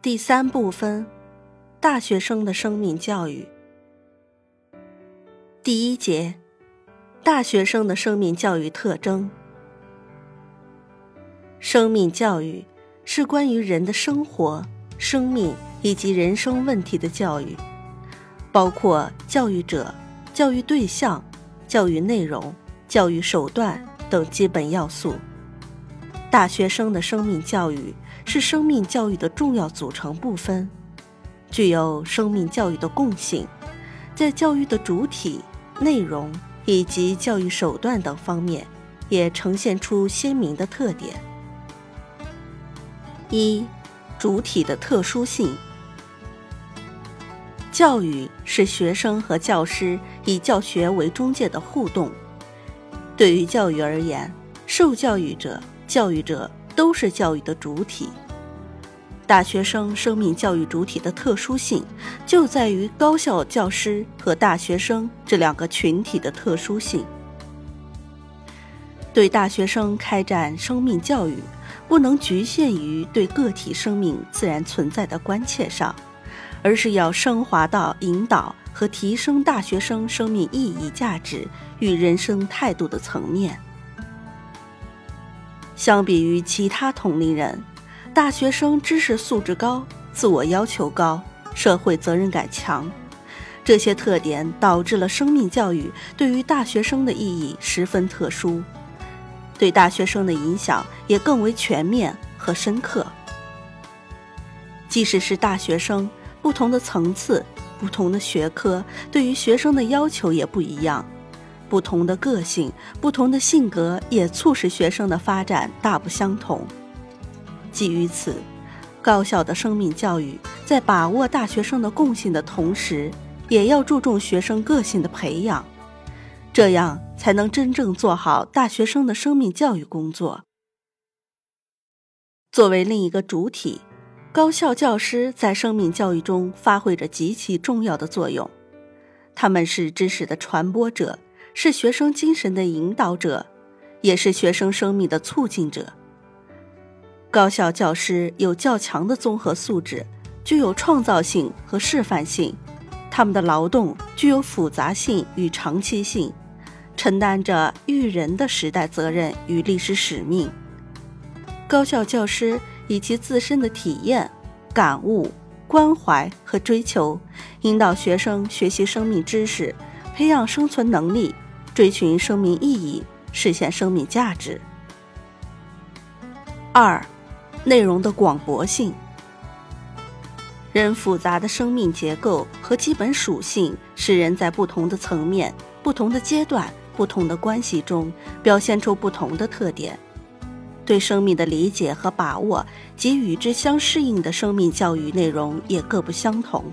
第三部分：大学生的生命教育。第一节：大学生的生命教育特征。生命教育是关于人的生活、生命以及人生问题的教育，包括教育者、教育对象、教育内容、教育手段等基本要素。大学生的生命教育。是生命教育的重要组成部分，具有生命教育的共性，在教育的主体、内容以及教育手段等方面，也呈现出鲜明的特点。一、主体的特殊性。教育是学生和教师以教学为中介的互动。对于教育而言，受教育者、教育者。都是教育的主体。大学生生命教育主体的特殊性，就在于高校教师和大学生这两个群体的特殊性。对大学生开展生命教育，不能局限于对个体生命自然存在的关切上，而是要升华到引导和提升大学生生命意义、价值与人生态度的层面。相比于其他同龄人，大学生知识素质高、自我要求高、社会责任感强，这些特点导致了生命教育对于大学生的意义十分特殊，对大学生的影响也更为全面和深刻。即使是大学生，不同的层次、不同的学科，对于学生的要求也不一样。不同的个性、不同的性格，也促使学生的发展大不相同。基于此，高校的生命教育在把握大学生的共性的同时，也要注重学生个性的培养，这样才能真正做好大学生的生命教育工作。作为另一个主体，高校教师在生命教育中发挥着极其重要的作用，他们是知识的传播者。是学生精神的引导者，也是学生生命的促进者。高校教师有较强的综合素质，具有创造性和示范性，他们的劳动具有复杂性与长期性，承担着育人的时代责任与历史使命。高校教师以其自身的体验、感悟、关怀和追求，引导学生学习生命知识，培养生存能力。追寻生命意义，实现生命价值。二，内容的广博性。人复杂的生命结构和基本属性，使人在不同的层面、不同的阶段、不同的关系中，表现出不同的特点。对生命的理解和把握，及与之相适应的生命教育内容也各不相同。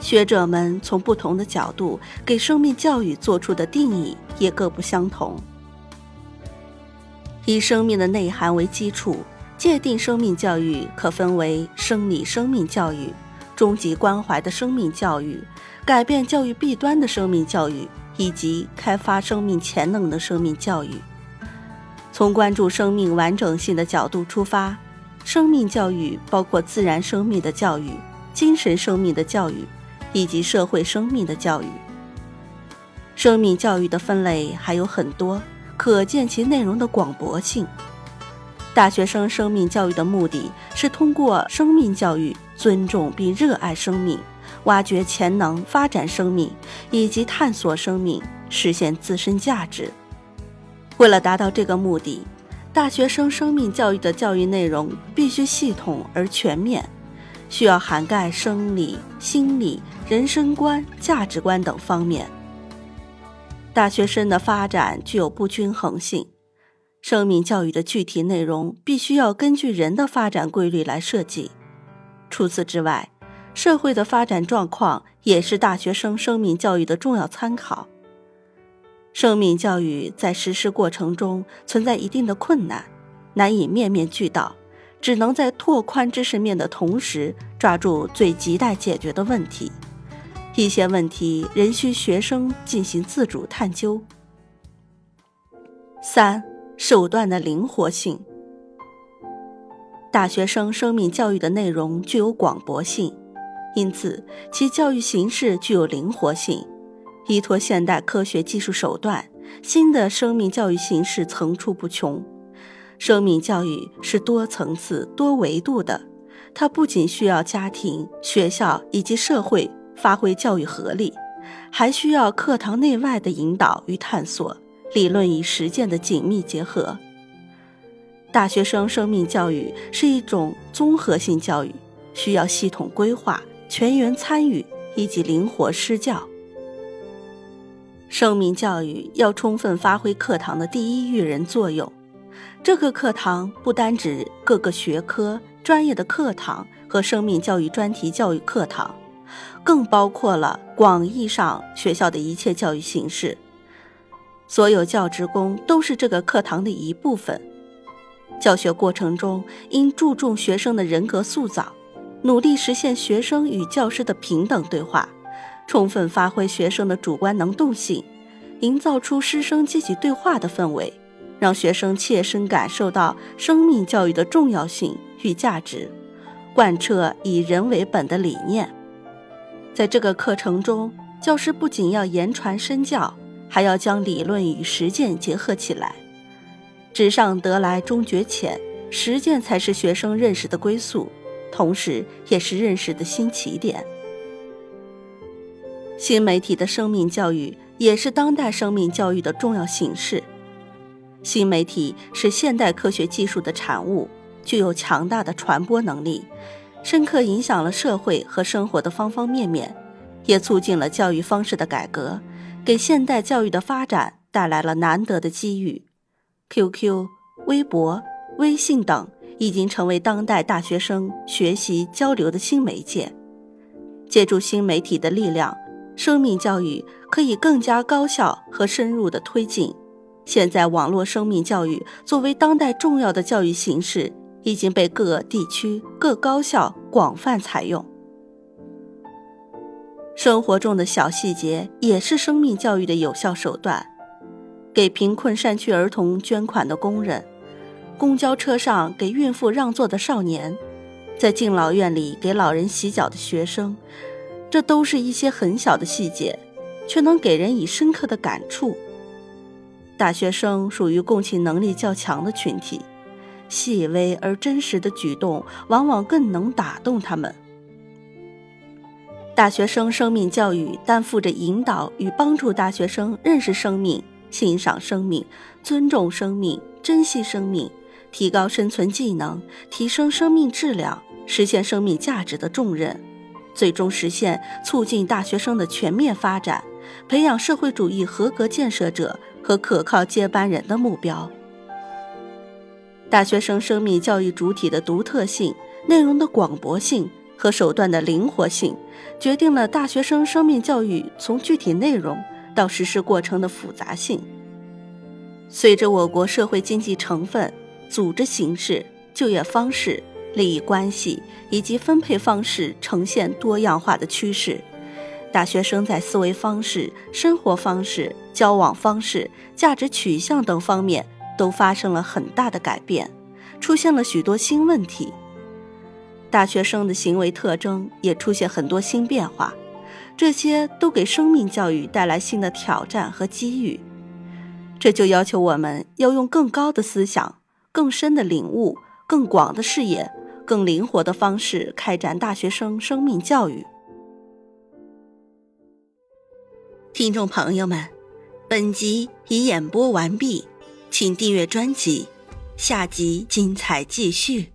学者们从不同的角度给生命教育做出的定义也各不相同。以生命的内涵为基础，界定生命教育可分为生理生命教育、终极关怀的生命教育、改变教育弊端的生命教育，以及开发生命潜能的生命教育。从关注生命完整性的角度出发，生命教育包括自然生命的教育、精神生命的教育。以及社会生命的教育，生命教育的分类还有很多，可见其内容的广博性。大学生生命教育的目的是通过生命教育尊重并热爱生命，挖掘潜能，发展生命，以及探索生命，实现自身价值。为了达到这个目的，大学生生命教育的教育内容必须系统而全面。需要涵盖生理、心理、人生观、价值观等方面。大学生的发展具有不均衡性，生命教育的具体内容必须要根据人的发展规律来设计。除此之外，社会的发展状况也是大学生生命教育的重要参考。生命教育在实施过程中存在一定的困难，难以面面俱到，只能在拓宽知识面的同时，抓住最亟待解决的问题。一些问题仍需学生进行自主探究。三、手段的灵活性。大学生生命教育的内容具有广博性，因此其教育形式具有灵活性。依托现代科学技术手段，新的生命教育形式层出不穷。生命教育是多层次、多维度的，它不仅需要家庭、学校以及社会。发挥教育合力，还需要课堂内外的引导与探索，理论与实践的紧密结合。大学生生命教育是一种综合性教育，需要系统规划、全员参与以及灵活施教。生命教育要充分发挥课堂的第一育人作用。这个课堂不单指各个学科专业的课堂和生命教育专题教育课堂。更包括了广义上学校的一切教育形式，所有教职工都是这个课堂的一部分。教学过程中应注重学生的人格塑造，努力实现学生与教师的平等对话，充分发挥学生的主观能动性，营造出师生积极对话的氛围，让学生切身感受到生命教育的重要性与价值，贯彻以人为本的理念。在这个课程中，教师不仅要言传身教，还要将理论与实践结合起来。纸上得来终觉浅，实践才是学生认识的归宿，同时也是认识的新起点。新媒体的生命教育也是当代生命教育的重要形式。新媒体是现代科学技术的产物，具有强大的传播能力。深刻影响了社会和生活的方方面面，也促进了教育方式的改革，给现代教育的发展带来了难得的机遇。QQ、微博、微信等已经成为当代大学生学习交流的新媒介。借助新媒体的力量，生命教育可以更加高效和深入的推进。现在，网络生命教育作为当代重要的教育形式。已经被各地区、各高校广泛采用。生活中的小细节也是生命教育的有效手段。给贫困山区儿童捐款的工人，公交车上给孕妇让座的少年，在敬老院里给老人洗脚的学生，这都是一些很小的细节，却能给人以深刻的感触。大学生属于共情能力较强的群体。细微而真实的举动，往往更能打动他们。大学生生命教育担负着引导与帮助大学生认识生命、欣赏生命、尊重生命、珍惜生命、提高生存技能、提升生命质量、实现生命价值的重任，最终实现促进大学生的全面发展，培养社会主义合格建设者和可靠接班人的目标。大学生生命教育主体的独特性、内容的广博性和手段的灵活性，决定了大学生生命教育从具体内容到实施过程的复杂性。随着我国社会经济成分、组织形式、就业方式、利益关系以及分配方式呈现多样化的趋势，大学生在思维方式、生活方式、交往方式、价值取向等方面。都发生了很大的改变，出现了许多新问题。大学生的行为特征也出现很多新变化，这些都给生命教育带来新的挑战和机遇。这就要求我们要用更高的思想、更深的领悟、更广的视野、更灵活的方式开展大学生生命教育。听众朋友们，本集已演播完毕。请订阅专辑，下集精彩继续。